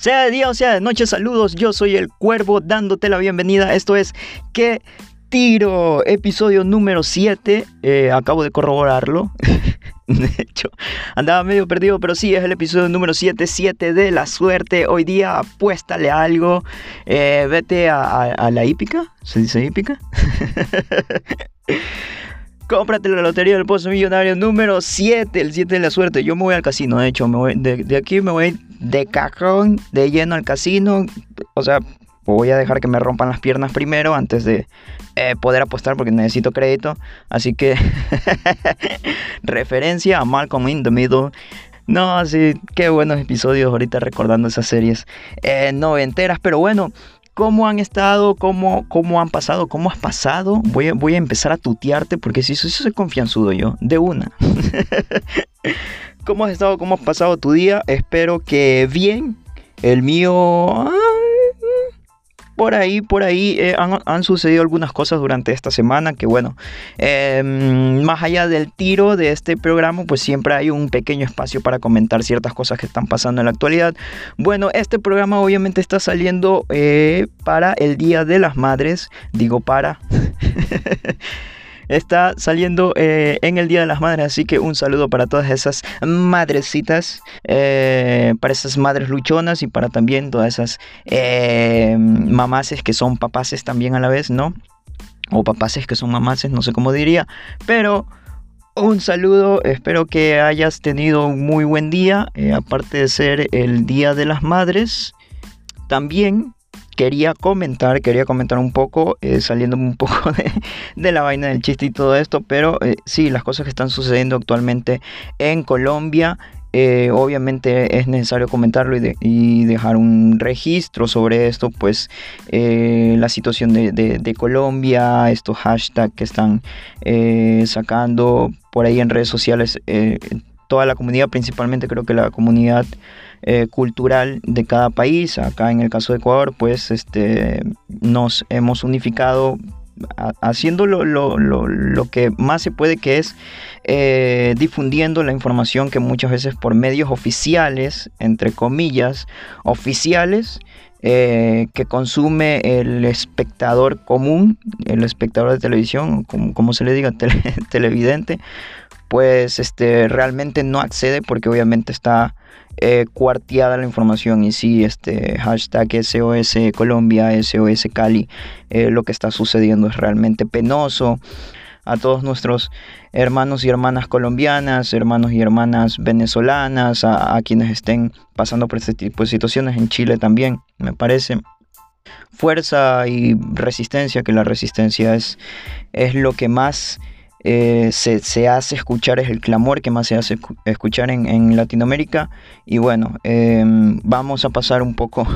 Sea de día o sea de noche, saludos. Yo soy el Cuervo dándote la bienvenida. Esto es ¿Qué tiro? Episodio número 7. Eh, acabo de corroborarlo. de hecho, andaba medio perdido, pero sí, es el episodio número 7, 7 de la suerte. Hoy día apuéstale algo. Eh, vete a, la hípica. ¿Se dice hípica? Cómprate la lotería del Pozo Millonario número 7, el 7 de la suerte. Yo me voy al casino, de hecho, me voy, de, aquí me voy de cajón, de lleno al casino. O sea, voy a dejar que me rompan las piernas primero antes de eh, poder apostar porque necesito crédito. Así que, referencia a Malcolm in the Middle. No, sí, qué buenos episodios ahorita recordando esas series eh, noventeras. Pero bueno, cómo han estado, cómo, cómo han pasado, cómo has pasado. Voy a, voy a empezar a tutearte porque si eso soy confianzudo yo, de una. ¿Cómo has estado? ¿Cómo has pasado tu día? Espero que bien. El mío por ahí, por ahí eh, han, sucedido algunas cosas durante esta semana que bueno, em, más allá del tiro de este programa, pues siempre hay un pequeño espacio para comentar ciertas cosas que están pasando en la actualidad. Bueno, este programa obviamente está saliendo eh, para el Día de las Madres, digo para. está saliendo eh, en el Día de las Madres, así que un saludo para todas esas madrecitas, eh, para esas madres luchonas y para también todas esas eh, que son papaces también a la vez, ¿no? O papaces que son mamaces, no sé cómo diría, pero... Un saludo, espero que hayas tenido un muy buen día, aparte de ser el Día de las Madres. También quería comentar, quería comentar un poco, eh, saliendo un poco de, la vaina del chiste y todo esto, pero eh, sí, las cosas que están sucediendo actualmente en Colombia. Eh, obviamente es necesario comentarlo y, dejar un registro sobre esto, pues la situación de, Colombia, estos hashtags que están sacando por ahí en redes sociales, toda la comunidad, principalmente creo que la comunidad eh, cultural de cada país. Acá en el caso de Ecuador, pues este, nos hemos unificado haciendo lo, que más se puede, que es eh, difundiendo la información que muchas veces por medios oficiales, entre comillas, oficiales, eh, que consume el espectador común, el espectador de televisión, como, se le diga, televidente, pues este, realmente no accede porque obviamente está eh, cuarteada la información y sí, este hashtag SOS Colombia, SOS Cali, eh, lo que está sucediendo es realmente penoso. A todos nuestros hermanos y hermanas colombianas, hermanos y hermanas venezolanas, a, quienes estén pasando por este tipo de situaciones en Chile también, me parece fuerza y resistencia, que la resistencia es, es lo que más eh, se, hace escuchar, es el clamor que más se hace escuchar en, Latinoamérica. Y bueno, em, vamos a pasar un poco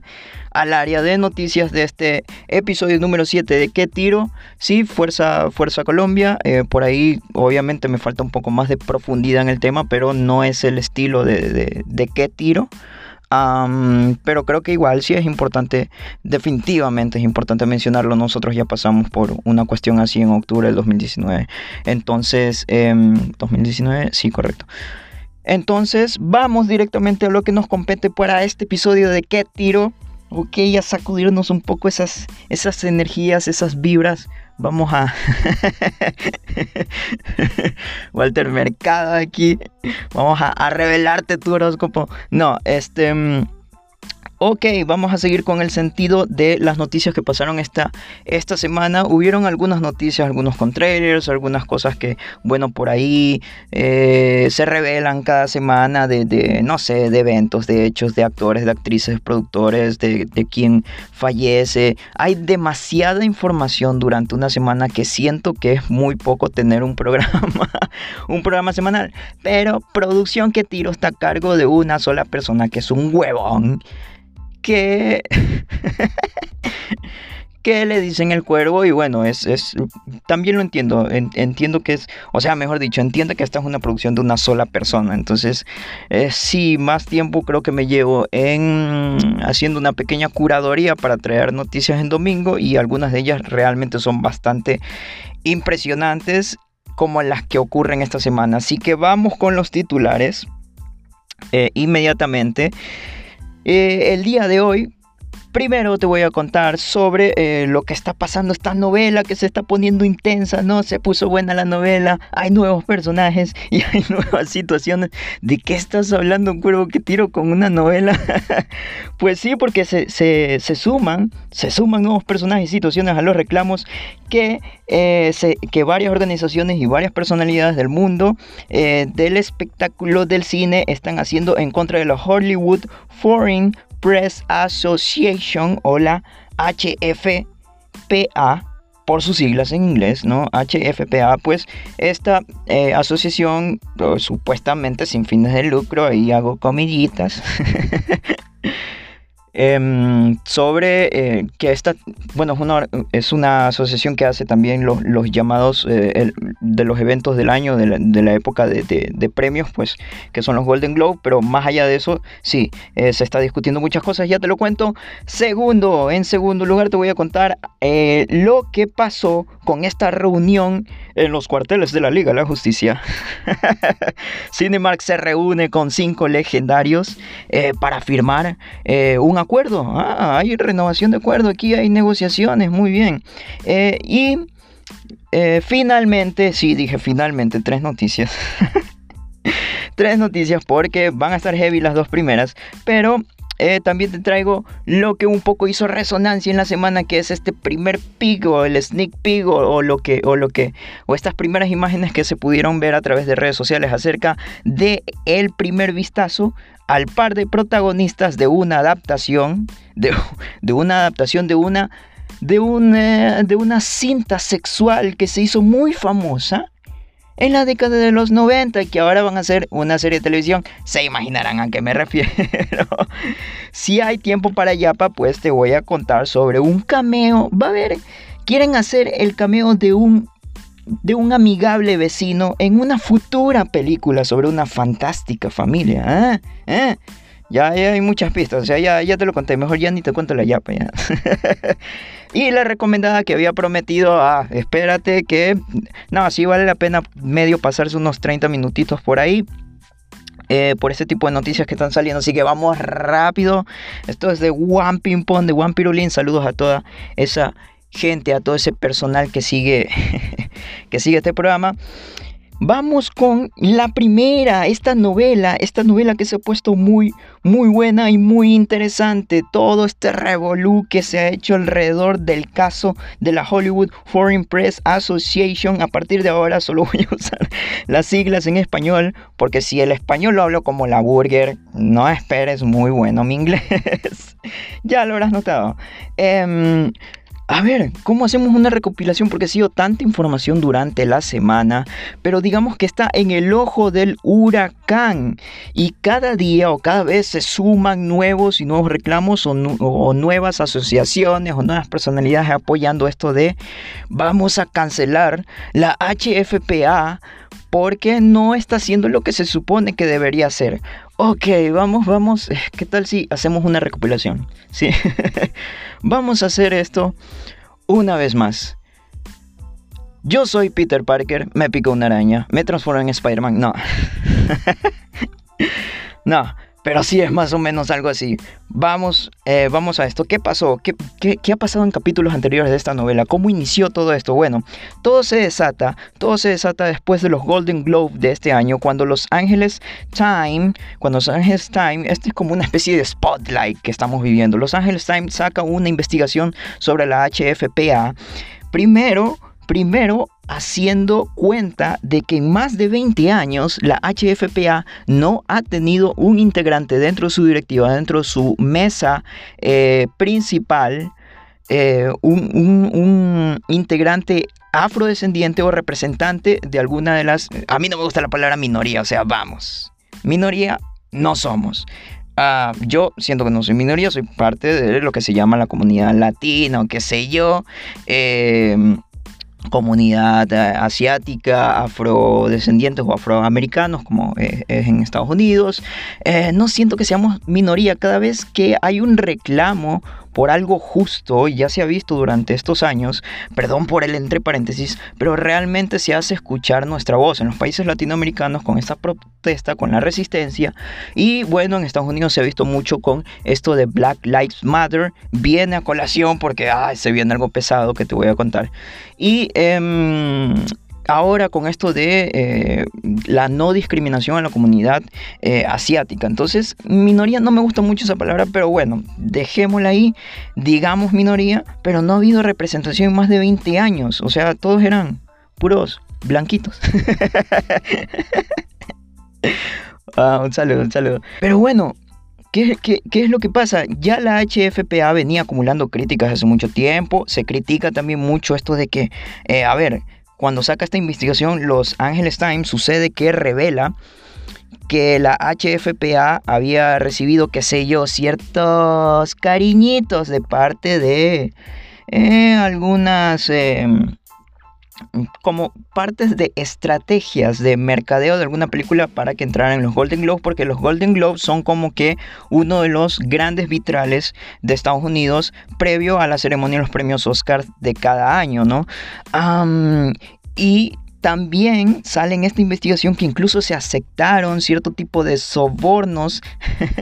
al área de noticias de este episodio número 7 de ¿Qué tiro? Sí, Fuerza, Fuerza Colombia. Eh, por ahí obviamente me falta un poco más de profundidad en el tema, pero no es el estilo de, de ¿Qué tiro? Pero creo que igual sí es importante, definitivamente es importante mencionarlo. Nosotros ya pasamos por una cuestión así en octubre del 2019. Entonces, 2019, em, sí, correcto. Entonces, vamos directamente a lo que nos compete para este episodio de ¿Qué tiro? Ok, a sacudirnos un poco esas, esas energías, esas vibras Vamos a... Walter Mercado aquí. Vamos a, a revelarte tu horóscopo. No, este... Ok, vamos a seguir con el sentido de las noticias que pasaron esta, esta semana. Hubieron algunas noticias, algunos con trailers, algunas cosas que, bueno, por ahí eh, se revelan cada semana de, no sé, de eventos, de hechos, de actores, de actrices, productores, de, de quien fallece. Hay demasiada información durante una semana que siento que es muy poco tener un programa, un programa semanal. Pero producción que tiro está a cargo de una sola persona que es un huevón que... que le dicen el cuervo y bueno, es, es también lo entiendo, entiendo que es, o sea, mejor dicho, entiendo que esta es una producción de una sola persona, entonces eh, sí, más tiempo creo que me llevo en haciendo una pequeña curadoría para traer noticias en domingo y algunas de ellas realmente son bastante impresionantes como las que ocurren esta semana, así que vamos con los titulares eh, inmediatamente. Eh, el día de hoy Primero te voy a contar sobre eh, lo que está pasando esta novela que se está poniendo intensa, ¿no? Se puso buena la novela, hay nuevos personajes y hay nuevas situaciones. ¿De qué estás hablando, un cuervo que tiro con una novela? pues sí, porque se, se, se, suman, se suman nuevos personajes y situaciones a los reclamos que, eh, que varias organizaciones y varias personalidades del mundo eh, del espectáculo del cine están haciendo en contra de los Hollywood Foreign Press Association o la HFPA por sus siglas en inglés, ¿no? HFPA, pues esta eh, asociación supuestamente sin fines de lucro, ahí hago comillitas, Em, sobre eh, que esta, bueno, es una, es una, asociación que hace también los, los llamados eh, de los eventos del año, de la, de la época de, de, premios, pues, que son los Golden Globe, pero más allá de eso, sí, eh, se está discutiendo muchas cosas, ya te lo cuento. Segundo, en segundo lugar te voy a contar lo que pasó con esta reunión en los cuarteles de la Liga de la Justicia. Cinemark se reúne con cinco legendarios para firmar un acuerdo. Ah, hay renovación de acuerdo, aquí hay negociaciones, muy bien. Eh, y eh, finalmente, sí, dije finalmente, tres noticias. tres noticias porque van a estar heavy las dos primeras, pero eh, también te traigo lo que un poco hizo resonancia en la semana, que es este primer pico el sneak peek o, lo que, o lo que, o estas primeras imágenes que se pudieron ver a través de redes sociales acerca de el primer vistazo al par de protagonistas de una adaptación, de, una adaptación de una, de, una, de una cinta sexual que se hizo muy famosa en la década de los 90 y que ahora van a hacer una serie de televisión. Se imaginarán a qué me refiero. si hay tiempo para Yapa, pues te voy a contar sobre un cameo. Va a ver, quieren hacer el cameo de un de un amigable vecino en una futura película sobre una fantástica familia. ¿eh? ¿Eh? Ya, hay muchas pistas, o sea, ya, ya te lo conté, mejor ya ni te cuento la yapa ya. y la recomendada que había prometido, ah, espérate que, no, sí vale la pena medio pasarse unos 30 minutitos por ahí. Eh, por este tipo de noticias que están saliendo, así que vamos rápido. Esto es de One Ping Pong, de One Pirulín. Saludos a toda esa gente, a todo ese personal que sigue, que sigue este programa. Vamos con la primera, esta novela, esta novela que se ha puesto muy, muy buena y muy interesante. Todo este revolú que se ha hecho alrededor del caso de la Hollywood Foreign Press Association. A partir de ahora solo voy a usar las siglas en español, porque si el español lo hablo como la burger, no esperes muy bueno mi inglés. ya lo habrás notado. A ver, ¿cómo hacemos una recopilación? Porque ha sido tanta información durante la semana, pero digamos que está en el ojo del huracán y cada día o cada vez se suman nuevos y nuevos reclamos o, nuevas asociaciones o nuevas personalidades apoyando esto de vamos a cancelar la HFPA porque no está haciendo lo que se supone que debería hacer. Ok, vamos, vamos. Eh, ¿Qué tal si hacemos una recopilación? Sí. vamos a hacer esto una vez más. Yo soy Peter Parker, me pico una araña, me transformo en Spider-Man. No. no. Pero sí es más o menos algo así. Vamos, eh, vamos a esto. ¿Qué pasó? ¿Qué, ¿Qué, ha pasado en capítulos anteriores de esta novela? ¿Cómo inició todo esto? Bueno, todo se desata, todo se desata después de los Golden Globe de este año, cuando Los Ángeles Time, cuando Los Ángeles Time, este es como una especie de spotlight que estamos viviendo. Los Ángeles Time saca una investigación sobre la HFPA. Primero, primero haciendo cuenta de que en más de 20 años la HFPA no ha tenido un integrante dentro de su directiva, dentro de su mesa eh, principal, eh, un, integrante afrodescendiente o representante de alguna de las... A mí no me gusta la palabra minoría, o sea, vamos. Minoría no somos. Ah, yo siento que no soy minoría, soy parte de lo que se llama la comunidad latina o qué sé yo. Eh, comunidad eh, asiática, afrodescendientes o afroamericanos, como es en Estados Unidos. Eh, no siento que seamos minoría cada vez que hay un reclamo por algo justo, y ya se ha visto durante estos años, perdón por el entre paréntesis, pero realmente se hace escuchar nuestra voz en los países latinoamericanos con esta protesta, con la resistencia, y bueno, en Estados Unidos se ha visto mucho con esto de Black Lives Matter, viene a colación porque ay, se viene algo pesado que te voy a contar. Y em, ahora con esto de eh, la no discriminación a la comunidad eh, asiática. Entonces, minoría no me gusta mucho esa palabra, pero bueno, dejémosla ahí, digamos minoría, pero no ha habido representación en más de 20 años. O sea, todos eran puros blanquitos. ah, un saludo, un saludo. Pero bueno, ¿Qué, ¿Qué, qué, es lo que pasa? Ya la HFPA venía acumulando críticas hace mucho tiempo. Se critica también mucho esto de que, eh, a ver, cuando saca esta investigación, Los Angeles Times sucede que revela que la HFPA había recibido, qué sé yo, ciertos cariñitos de parte de eh, algunas... Em, como partes de estrategias de mercadeo de alguna película para que entraran en los Golden Globes, porque los Golden Globes son como que uno de los grandes vitrales de Estados Unidos previo a la ceremonia de los premios Oscar de cada año, ¿no? y también sale en esta investigación que incluso se aceptaron cierto tipo de sobornos,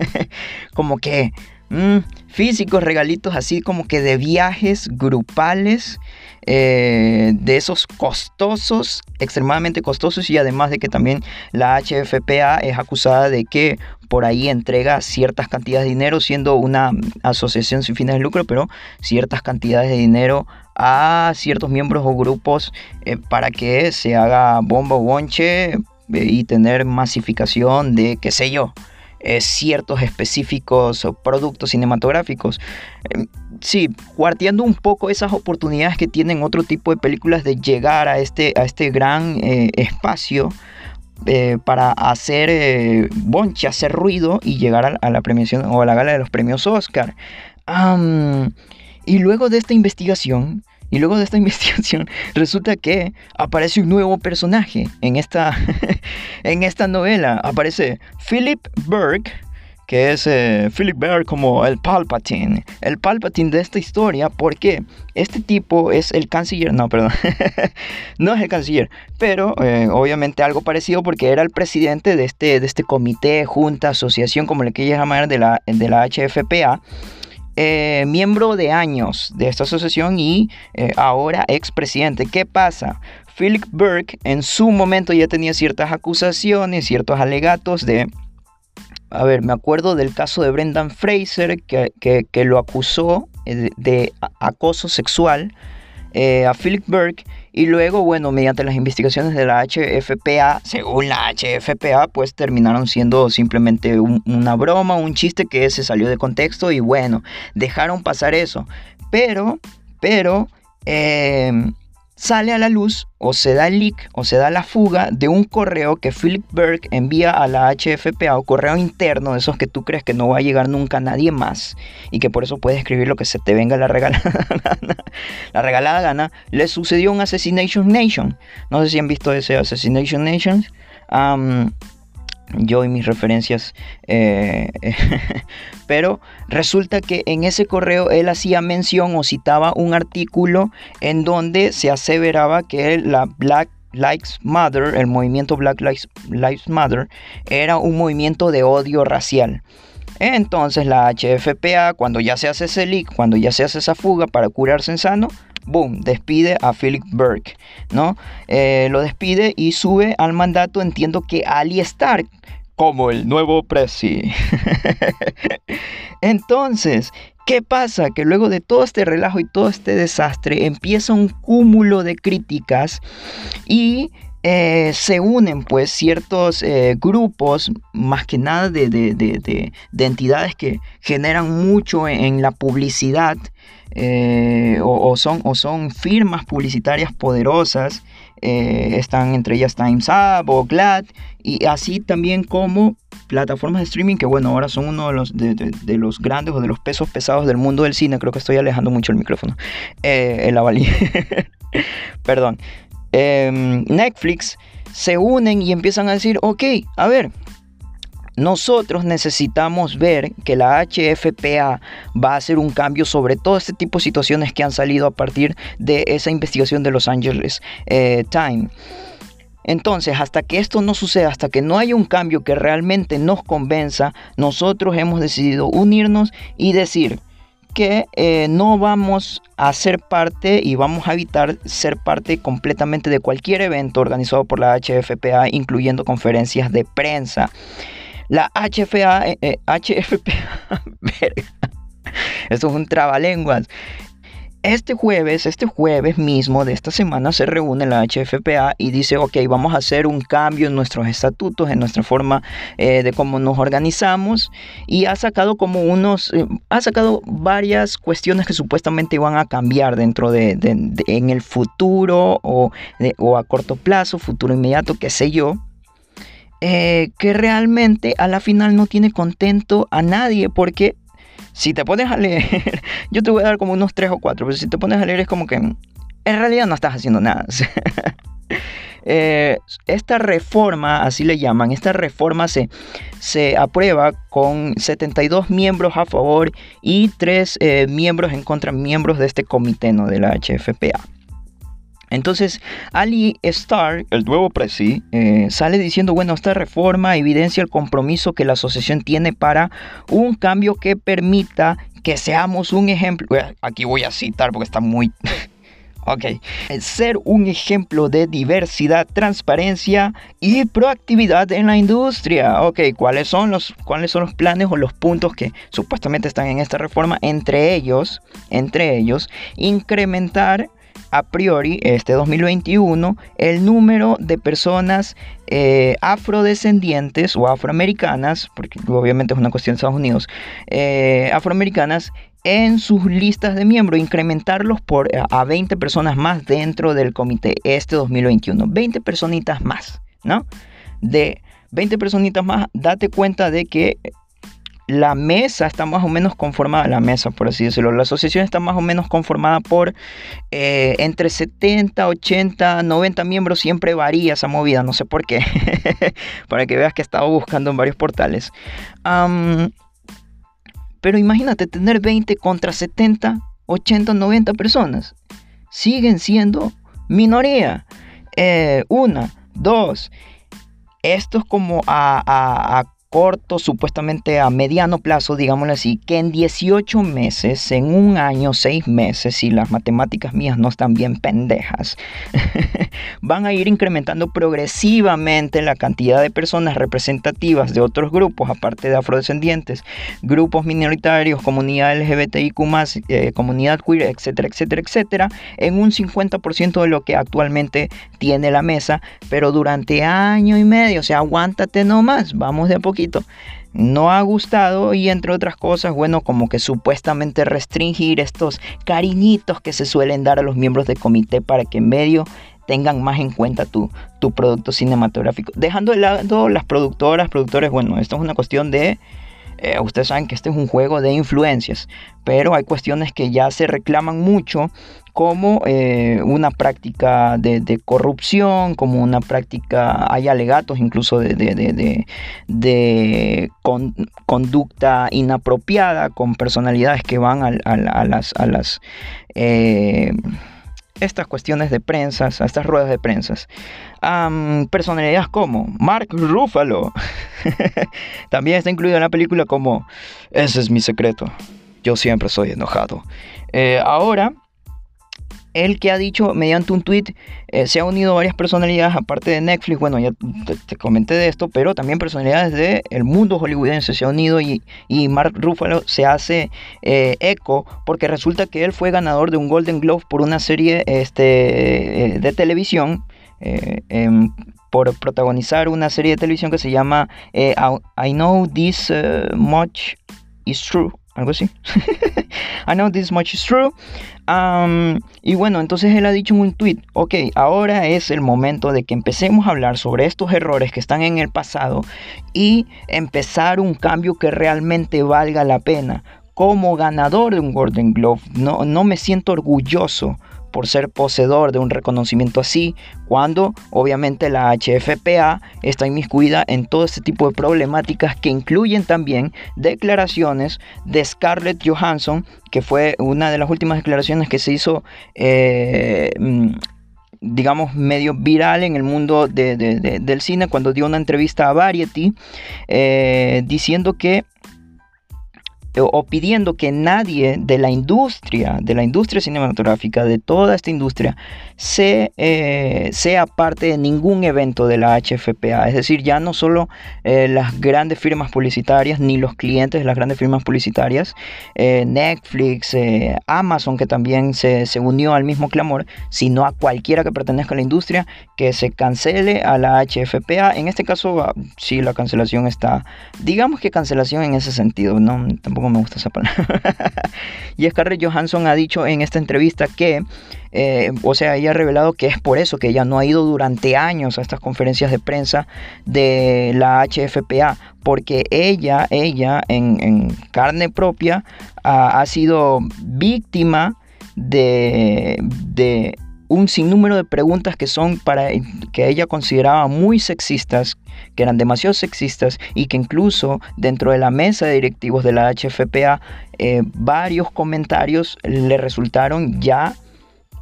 como que mm, físicos, regalitos así como que de viajes grupales eh, de esos costosos, extremadamente costosos y además de que también la HFPA es acusada de que por ahí entrega ciertas cantidades de dinero siendo una asociación sin fines de lucro, pero ciertas cantidades de dinero a ciertos miembros o grupos eh, para que se haga bomba o bonche eh, y tener masificación de, qué sé yo, ciertos específicos productos cinematográficos sí, guardiando un poco esas oportunidades que tienen otro tipo de películas de llegar a este, a este gran eh, espacio eh, para hacer eh, bonche, hacer ruido y llegar a, la premiación o a la gala de los premios Oscar. y luego de esta investigación, y luego de esta investigación resulta que aparece un nuevo personaje en esta, en esta novela. Aparece Philip Burke que es eh, Philip Baird como el Palpatine. El Palpatine de esta historia, porque este tipo es el canciller, no, perdón, no es el canciller, pero eh, obviamente algo parecido porque era el presidente de este, de este comité, junta, asociación, como le quieras llamar, de la, de la HFPA. Eh, miembro de años de esta asociación y ahora expresidente. ¿Qué pasa? Philip Burke en su momento ya tenía ciertas acusaciones, ciertos alegatos de a ver, me acuerdo del caso de Brendan Fraser que, lo acusó eh, de, acoso sexual eh, a Philip Burke y luego, bueno, mediante las investigaciones de la HFPA, según la HFPA, pues terminaron siendo simplemente una broma, un chiste que se salió de contexto y bueno, dejaron pasar eso. Pero, pero, eh, sale a la luz o se da el leak o se da la fuga de un correo que Philip Burke envía a la HFPA o correo interno de esos que tú crees que no va a llegar nunca a nadie más y que por eso puedes escribir lo que se te venga la regalada gana. La regalada gana. Le sucedió un Assassination Nation. No sé si han visto ese Assassination Nation yo y mis referencias. Eh, pero resulta que en ese correo él hacía mención o citaba un artículo en donde se aseveraba que la Black Lives Matter, el movimiento Black Lives, Matter, era un movimiento de odio racial. Entonces la HFPA, cuando ya se hace ese leak, cuando ya se hace esa fuga para curarse en sano, boom, despide a Philip Burke, ¿no? Eh, lo despide y sube al mandato, entiendo que Ali Stark, como el nuevo presi. Entonces, ¿qué pasa? Que luego de todo este relajo y todo este desastre empieza un cúmulo de críticas y eh, se unen pues ciertos eh, grupos, más que nada de, de, entidades que generan mucho en, la publicidad eh, o, son, o son firmas publicitarias poderosas están entre ellas Times Up o GLAD y así también como plataformas de streaming que bueno ahora son uno de los, de, los grandes o de los pesos pesados del mundo del cine. Creo que estoy alejando mucho el micrófono. El avalí perdón em, Netflix se unen y empiezan a decir ok a ver nosotros necesitamos ver que la HFPA va a hacer un cambio sobre todo este tipo de situaciones que han salido a partir de esa investigación de Los Angeles eh, Times. Entonces, hasta que esto no suceda, hasta que no haya un cambio que realmente nos convenza, nosotros hemos decidido unirnos y decir que eh, no vamos a ser parte y vamos a evitar ser parte completamente de cualquier evento organizado por la HFPA, incluyendo conferencias de prensa. La HFA, HFPA, eh, esto es un trabalenguas. Este jueves, este jueves mismo de esta semana se reúne la HFPA y dice, ok, vamos a hacer un cambio en nuestros estatutos, en nuestra forma eh, de cómo nos organizamos y ha sacado como unos, eh, ha sacado varias cuestiones que supuestamente van a cambiar dentro de, en el futuro o, o a corto plazo, futuro inmediato, qué sé yo. Eh, que realmente a la final no tiene contento a nadie porque si te pones a leer, yo te voy a dar como unos tres o cuatro, pero si te pones a leer es como que en realidad no estás haciendo nada. Eh, esta reforma, así le llaman, esta reforma se, se aprueba con 72 miembros a favor y 3 eh, miembros en contra, miembros de este comité ¿no? de la HFPA. Entonces, Ali Starr, el nuevo presi, eh, sale diciendo, bueno, esta reforma evidencia el compromiso que la asociación tiene para un cambio que permita que seamos un ejemplo. Aquí voy a citar porque está muy... ok. Ser un ejemplo de diversidad, transparencia y proactividad en la industria. Ok, ¿cuáles son los, cuáles son los planes o los puntos que supuestamente están en esta reforma? Entre ellos, entre ellos, incrementar a priori, este 2021, el número de personas eh, afrodescendientes o afroamericanas, porque obviamente es una cuestión de Estados Unidos, eh, afroamericanas en sus listas de miembros, incrementarlos por a 20 personas más dentro del comité este 2021. 20 personitas más, ¿no? De 20 personitas más, date cuenta de que la mesa está más o menos conformada, la mesa por así decirlo, la asociación está más o menos conformada por eh, entre 70, 80, 90 miembros, siempre varía esa movida, no sé por qué, para que veas que he estado buscando en varios portales. pero imagínate tener 20 contra 70, 80, 90 personas, siguen siendo minoría. Eh, una, dos, esto es como a corto, supuestamente a mediano plazo, digámoslo así, que en 18 meses, en un año, 6 meses, si las matemáticas mías no están bien pendejas, van a ir incrementando progresivamente la cantidad de personas representativas de otros grupos, aparte de afrodescendientes, grupos minoritarios, comunidad LGBTIQ, eh, comunidad queer, etcétera, etcétera, etcétera, en un 50% de lo que actualmente tiene la mesa, pero durante año y medio, o sea, aguántate nomás, vamos de a poquito no ha gustado y entre otras cosas, bueno, como que supuestamente restringir estos cariñitos que se suelen dar a los miembros del comité para que en medio tengan más en cuenta tu, tu producto cinematográfico. Dejando de lado las productoras, productores, bueno, esto es una cuestión de eh, ustedes saben que este es un juego de influencias, pero hay cuestiones que ya se reclaman mucho como eh, una práctica de, corrupción, como una práctica, hay alegatos incluso de, conducta inapropiada con personalidades que van a, las... A las eh, estas cuestiones de prensa, a estas ruedas de prensa. personalidades como Mark Ruffalo. También está incluido en la película como Ese es mi secreto. Yo siempre soy enojado. Eh, ahora el que ha dicho mediante un tweet, eh, se ha unido varias personalidades, aparte de Netflix, bueno, ya te, comenté de esto, pero también personalidades del mundo hollywoodense se ha unido y, y Mark Ruffalo se hace eh, eco porque resulta que él fue ganador de un Golden Globe por una serie este, de televisión. Por protagonizar una serie de televisión que se llama I Know This Much Is True algo así. I know this much is true. Y bueno, entonces él ha dicho en un tweet, ok, ahora es el momento de que empecemos a hablar sobre estos errores que están en el pasado y empezar un cambio que realmente valga la pena. Como ganador de un Golden Globe, no, no me siento orgulloso por ser poseedor de un reconocimiento así, cuando obviamente la HFPA está inmiscuida en todo este tipo de problemáticas que incluyen también declaraciones de Scarlett Johansson, que fue una de las últimas declaraciones que se hizo eh, mm, digamos, medio viral en el mundo del cine cuando dio una entrevista a Variety eh, diciendo que o pidiendo que nadie de la industria, de la industria cinematográfica, de toda esta industria, se, eh, sea parte de ningún evento de la HFPA. Es decir, ya no solo eh, las grandes firmas publicitarias, ni los clientes de las grandes firmas publicitarias, eh, Netflix, Amazon, que también se, se, unió al mismo clamor, sino a cualquiera que pertenezca a la industria, que se cancele a la HFPA. En este caso, ah, sí, la cancelación está, digamos que cancelación en ese sentido, ¿no? Tampoco me gusta esa palabra. y Scarlett Johansson ha dicho en esta entrevista que, eh, o sea, ella ha revelado que es por eso que ella no ha ido durante años a estas conferencias de prensa de la HFPA, porque ella, ella en, carne propia ha sido víctima de, de un sinnúmero de preguntas que son para que ella consideraba muy sexistas, que eran demasiado sexistas y que incluso dentro de la mesa de directivos de la HFPA eh, varios comentarios le resultaron ya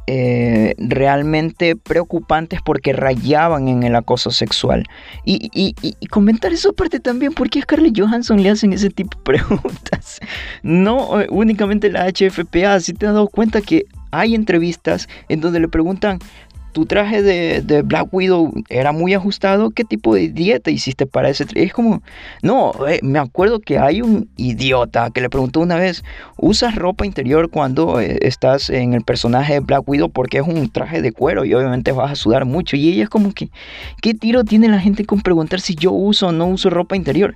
eh, realmente preocupantes porque rayaban en el acoso sexual. Y, comentar eso aparte también, ¿por qué a Scarlett Johansson le hacen ese tipo de preguntas? No eh, únicamente la HFPA, si te has dado cuenta que hay entrevistas en donde le preguntan, tu traje de, Black Widow era muy ajustado, ¿qué tipo de dieta hiciste para ese traje? Es como, no, eh, me acuerdo que hay un idiota que le preguntó una vez, ¿usas ropa interior cuando eh, estás en el personaje de Black Widow? Porque es un traje de cuero y obviamente vas a sudar mucho. Y ella es como que, ¿qué tiro tiene la gente con preguntar si yo uso o no uso ropa interior?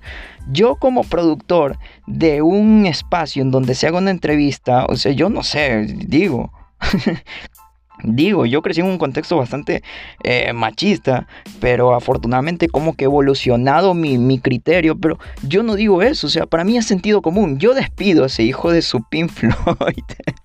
Yo como productor de un espacio en donde se haga una entrevista, o sea, yo no sé, digo, Digo, yo crecí en un contexto bastante eh, machista, pero afortunadamente como que he evolucionado mi, criterio, pero yo no digo eso, o sea, para mí es sentido común. Yo despido a ese hijo de su Pink Floyd.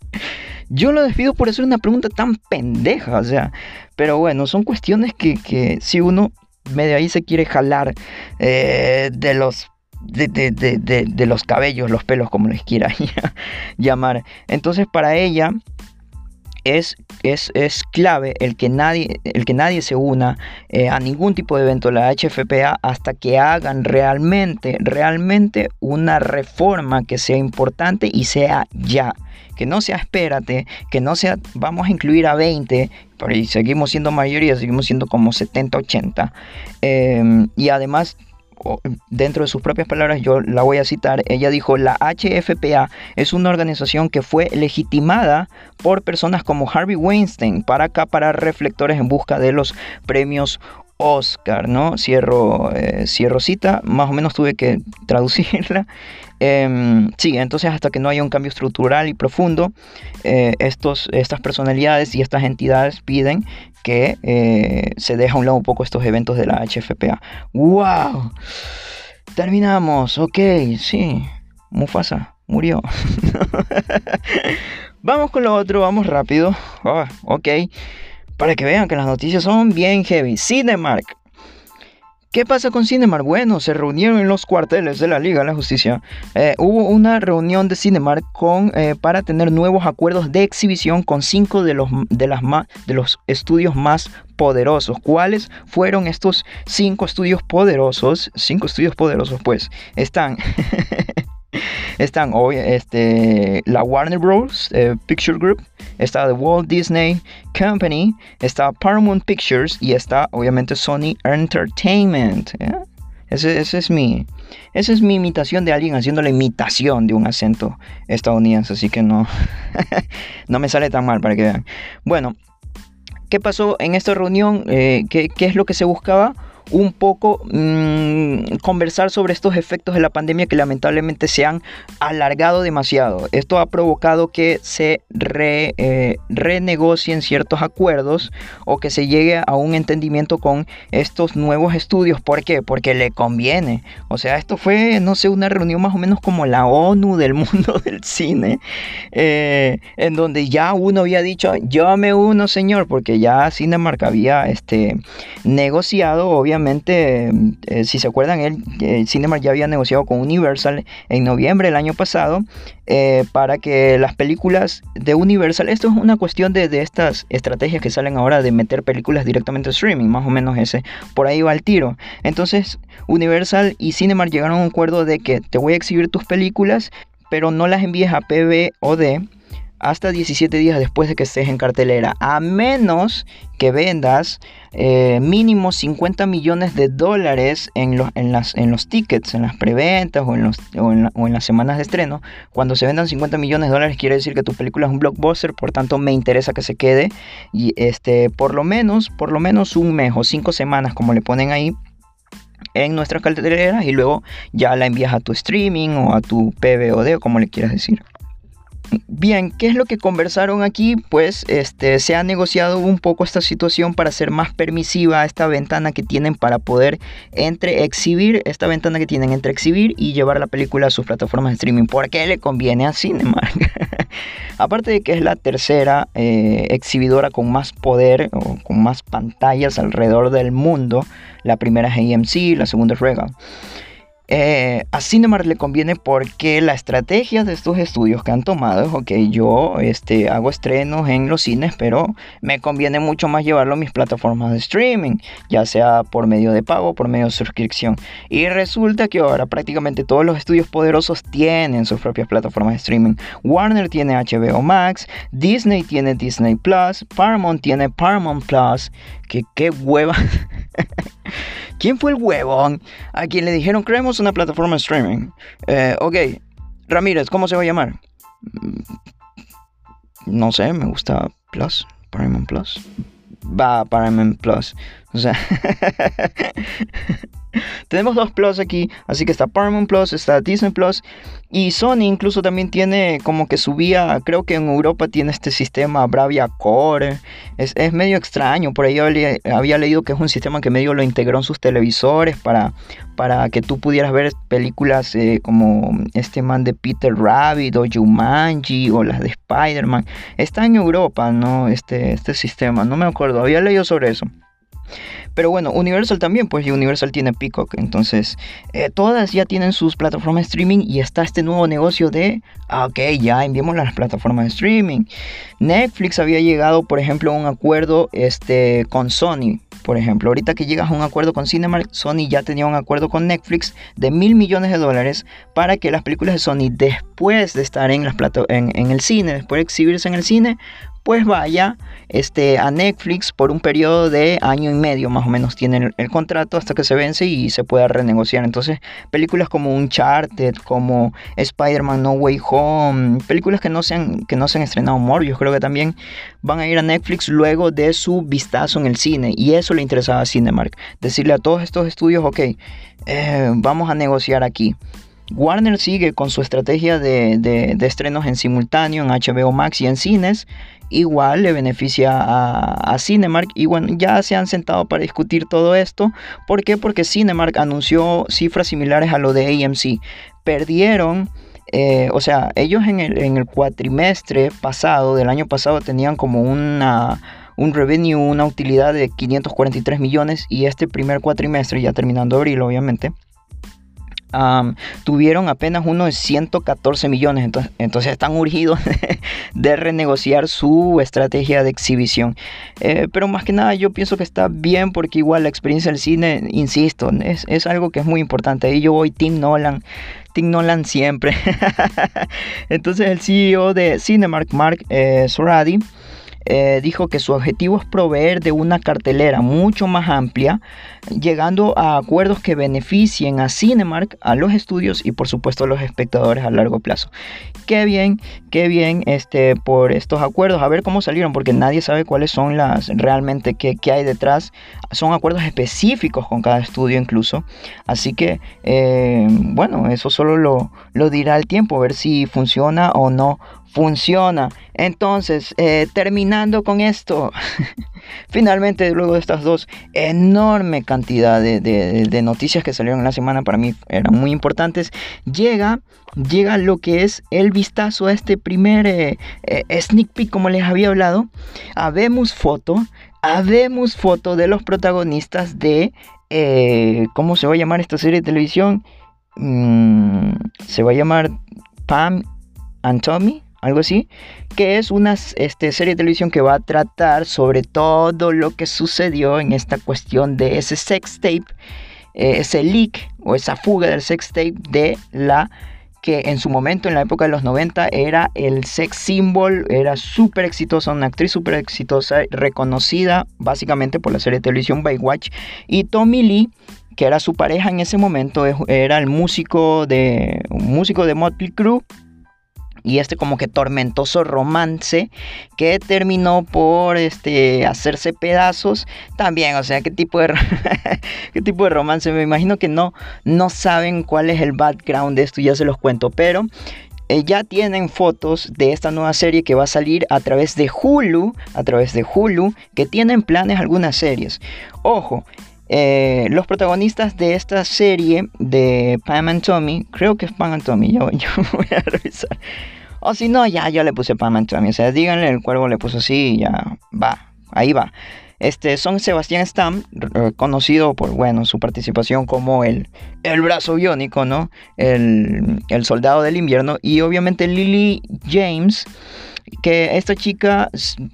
yo lo despido por hacer una pregunta tan pendeja, o sea, pero bueno, son cuestiones que, si uno medio ahí se quiere jalar eh, de los de, de, los cabellos, los pelos, como les quiera llamar. Entonces, para ella, es, es, es, clave el que nadie, el que nadie se una eh, a ningún tipo de evento la HFPA hasta que hagan realmente, realmente una reforma que sea importante y sea ya. Que no sea espérate, que no sea vamos a incluir a 20, pero seguimos siendo mayoría, seguimos siendo como 70, 80. Eh, y además dentro de sus propias palabras, yo la voy a citar, ella dijo, la HFPA es una organización que fue legitimada por personas como Harvey Weinstein para acaparar reflectores en busca de los premios Oscar, ¿no? Cierro, eh, cierro cita, más o menos tuve que traducirla. Em, sí, entonces hasta que no haya un cambio estructural y profundo, eh, estos, estas personalidades y estas entidades piden que eh, se deje a un lado un poco estos eventos de la HFPA. ¡Wow! Terminamos, ok, sí. Mufasa murió. vamos con lo otro, vamos rápido. Ah, ok. Para que vean que las noticias son bien heavy. Cinemark ¿Qué pasa con Cinemark? Bueno, se reunieron en los cuarteles de la Liga de la Justicia. Eh, hubo una reunión de Cinemark con, eh, para tener nuevos acuerdos de exhibición con cinco de los, de, de los estudios más poderosos. ¿Cuáles fueron estos cinco estudios poderosos? Cinco estudios poderosos, pues, están Están hoy este, la Warner Bros. Eh, Picture Group, está The Walt Disney Company, está Paramount Pictures y está obviamente Sony Entertainment. Ese, es mi, esa es mi imitación de alguien haciendo la imitación de un acento estadounidense, así que no, no me sale tan mal para que vean. Bueno, ¿qué pasó en esta reunión? Eh, ¿qué, ¿Qué es lo que se buscaba? Un poco mm, conversar sobre estos efectos de la pandemia que lamentablemente se han alargado demasiado. Esto ha provocado que se eh, renegocien ciertos acuerdos o que se llegue a un entendimiento con estos nuevos estudios. ¿Por qué? Porque le conviene. O sea, esto fue, no sé, una reunión más o menos como la ONU del mundo del cine, eh, en donde ya uno había dicho, yo me uno, señor, porque ya Cinemark había este, negociado, obviamente, eh, si se acuerdan, el, eh, Cinemark ya había negociado con Universal en noviembre del año pasado eh, para que las películas de Universal, esto es una cuestión de, de, estas estrategias que salen ahora de meter películas directamente a streaming, más o menos ese, por ahí va el tiro. Entonces, Universal y Cinemark llegaron a un acuerdo de que te voy a exhibir tus películas, pero no las envíes a PVOD hasta 17 días después de que estés en cartelera, a menos que vendas eh, mínimo 50 millones de dólares en los, en las, en los tickets, en las preventas o en, los, o, en las semanas de estreno. Cuando se vendan 50 millones de dólares quiere decir que tu película es un blockbuster, por tanto me interesa que se quede y este, por lo menos, por lo menos un mes o cinco semanas como le ponen ahí en nuestras carteleras y luego ya la envías a tu streaming o a tu PVOD o como le quieras decir. Bien, ¿qué es lo que conversaron aquí? Pues este, se ha negociado un poco esta situación para ser más permisiva esta ventana que tienen para poder entre exhibir, esta ventana que tienen entre exhibir y llevar la película a sus plataformas de streaming. ¿Por qué le conviene a Cinemark? Aparte de que es la tercera eh, exhibidora con más poder o con más pantallas alrededor del mundo, la primera es AMC, la segunda es Regal. Eh, a Cinemark le conviene porque la estrategia de estos estudios que han tomado es, ok, yo este, hago estrenos en los cines, pero me conviene mucho más llevarlo a mis plataformas de streaming, ya sea por medio de pago por medio de suscripción. Y resulta que ahora prácticamente todos los estudios poderosos tienen sus propias plataformas de streaming. Warner tiene HBO Max, Disney tiene Disney Plus, Paramount tiene Paramount Plus, que qué hueva. ¿Quién fue el huevón a quien le dijeron creemos una plataforma de streaming? Eh, ok, Ramírez, ¿cómo se va a llamar? Mm, no sé, me gusta Plus, Paramount Plus. Va, Paramount Plus. O sea, tenemos dos Plus aquí, así que está Paramount Plus, está Disney Plus y Sony incluso también tiene como que subía, creo que en Europa tiene este sistema Bravia Core, es, medio extraño, por ahí había, leído que es un sistema que medio lo integró en sus televisores para, para que tú pudieras ver películas eh, como este man de Peter Rabbit o Jumanji o las de Spider-Man. Está en Europa, ¿no? Este, este sistema, no me acuerdo, había leído sobre eso. Pero bueno, Universal también, pues Universal tiene Peacock. Entonces, eh, todas ya tienen sus plataformas de streaming y está este nuevo negocio de, ah, ok, ya enviamos las plataformas de streaming. Netflix había llegado, por ejemplo, a un acuerdo este, con Sony. Por ejemplo, ahorita que llegas a un acuerdo con Cinemark, Sony ya tenía un acuerdo con Netflix de mil millones de dólares para que las películas de Sony, después de estar en, las en, en el cine, después de exhibirse en el cine, pues vaya este, a Netflix por un periodo de año y medio más o menos tienen el, contrato hasta que se vence y se pueda renegociar. Entonces, películas como Uncharted, como Spider-Man No Way Home, películas que no, se han, que no se estrenado Morbius, creo que también van a ir a Netflix luego de su vistazo en el cine. Y eso le interesaba a Cinemark. Decirle a todos estos estudios, ok, eh, vamos a negociar aquí. Warner sigue con su estrategia de, de, estrenos en simultáneo en HBO Max y en cines igual le beneficia a, Cinemark y bueno, ya se han sentado para discutir todo esto. ¿Por qué? Porque Cinemark anunció cifras similares a lo de AMC. Perdieron... Eh, o sea, ellos en el, en el cuatrimestre pasado, del año pasado, tenían como una, un revenue, una utilidad de 543 millones y este primer cuatrimestre, ya terminando abril obviamente, tuvieron apenas uno de 114 millones, entonces, entonces están urgidos de renegociar su estrategia de exhibición. Eh, pero más que nada yo pienso que está bien porque igual la experiencia del cine, insisto, es, es algo que es muy importante. Ahí yo voy Tim Nolan. Tim Nolan siempre. entonces el CEO de Cinemark, Mark eh, eh, dijo que su objetivo es proveer de una cartelera mucho más amplia, llegando a acuerdos que beneficien a Cinemark, a los estudios y por supuesto a los espectadores a largo plazo. Qué bien, qué bien este, por estos acuerdos, a ver cómo salieron, porque nadie sabe cuáles son las realmente qué, hay detrás. Son acuerdos específicos con cada estudio incluso. Así que, eh, bueno, eso solo lo, lo dirá el tiempo, ver si funciona o no funciona. Entonces, eh, terminando con esto, finalmente luego de estas dos enorme cantidad de, noticias que salieron en la semana, para mí eran muy importantes, llega, llega lo que es el vistazo a este primer eh, eh, sneak peek, como les había hablado. Habemos foto, habemos foto de los protagonistas de, ¿cómo se va a llamar esta serie de televisión? Mm, se va a llamar Pam and Tommy algo así, que es una este, serie de televisión que va a tratar sobre todo lo que sucedió en esta cuestión de ese sex tape, eh, ese leak o esa fuga del sex tape de la que en su momento, en la época de los 90, era el sex symbol, era súper exitosa, una actriz súper exitosa, reconocida básicamente por la serie de televisión Baywatch, y Tommy Lee, que era su pareja en ese momento, era el músico de, un músico de Motley Crue, y este como que tormentoso romance que terminó por este hacerse pedazos. También o sea qué tipo de qué tipo de romance. Me imagino que no no saben cuál es el background de esto ya se los cuento. Pero eh, ya tienen fotos de esta nueva serie que va a salir a través de Hulu, a través de Hulu, que tienen planes algunas series. Ojo, eh, los protagonistas de esta serie de Pam and Tommy, creo que es Pam and Tommy, yo, voy a revisar. O si no, ya yo le puse Pam and Tommy. O sea, díganle, el cuervo le puso así y ya va, ahí va. Este, son Sebastián Stam, conocido por, bueno, su participación como el, el brazo biónico, ¿no? El, el soldado del invierno. Y obviamente Lily James, que esta chica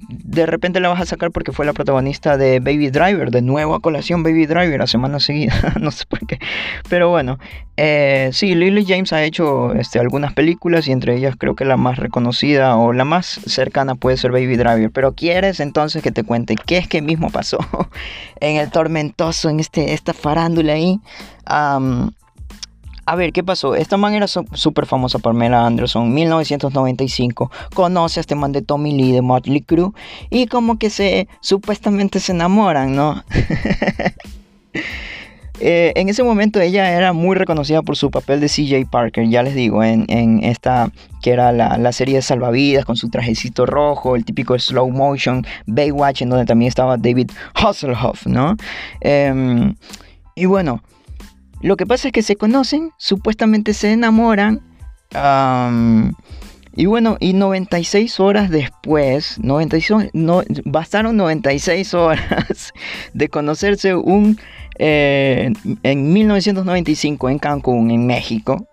de repente la vas a sacar porque fue la protagonista de Baby Driver, de nuevo a colación Baby Driver a semana seguida, no sé por qué. Pero bueno, eh, sí, Lily James ha hecho este, algunas películas y entre ellas creo que la más reconocida o la más cercana puede ser Baby Driver. Pero quieres entonces que te cuente qué es que mismo pasó en el tormentoso, en este, esta farándula ahí. A ver, ¿qué pasó? Esta man era súper famosa, Pamela Anderson, 1995. Conoce a este man de Tommy Lee de Motley Crue y como que se supuestamente se enamoran, ¿no? Eh, en ese momento ella era muy reconocida por su papel de CJ Parker, ya les digo, en, esta que era la, serie de salvavidas con su trajecito rojo, el típico slow motion, Baywatch, en donde también estaba David Hasselhoff, ¿no? Em, y bueno, lo que pasa es que se conocen, supuestamente se enamoran. y bueno, y 96 horas después, 96, no, bastaron 96 horas de conocerse un, eh, en 1995 en Cancún, en México,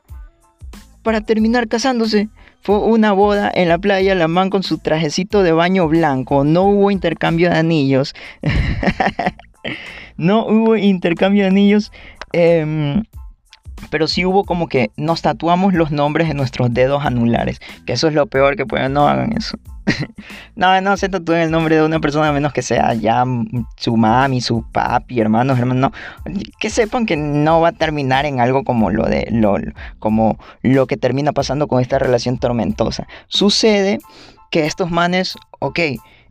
para terminar casándose. Fue una boda en la playa, la man con su trajecito de baño blanco, no hubo intercambio de anillos. no hubo intercambio de anillos. Em, pero sí hubo como que nos tatuamos los nombres en nuestros dedos anulares. Que eso es lo peor que pueden. No hagan eso. no, no se tatúen el nombre de una persona a menos que sea ya su mami, su papi, hermanos, hermanos. Que sepan que no va a terminar en algo como lo de lo, como lo que termina pasando con esta relación tormentosa. Sucede que estos manes, ok,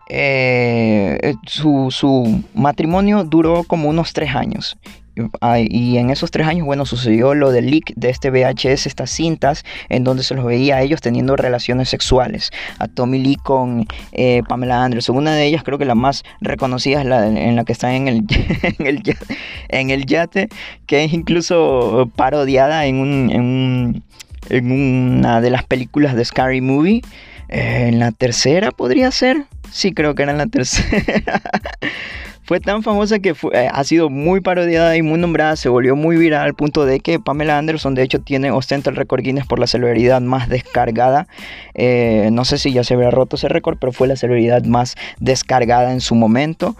eh, su, su, matrimonio duró como unos tres años y en esos tres años, bueno, sucedió lo del leak de este VHS, estas cintas, en donde se los veía a ellos teniendo relaciones sexuales. A Tommy Lee con eh, Pamela Anderson. Una de ellas, creo que la más reconocida es la en la que está en el, en el, yate, que es incluso parodiada en, una de las películas de Scary Movie. Eh, en la tercera podría ser. Sí, creo que era en la tercera. Fue tan famosa que eh, ha sido muy parodiada y muy nombrada, se volvió muy viral al punto de que Pamela Anderson de hecho tiene ostenta el récord Guinness por la celebridad más descargada. Eh, no sé si ya se habrá roto ese récord, pero fue la celebridad más descargada en su momento.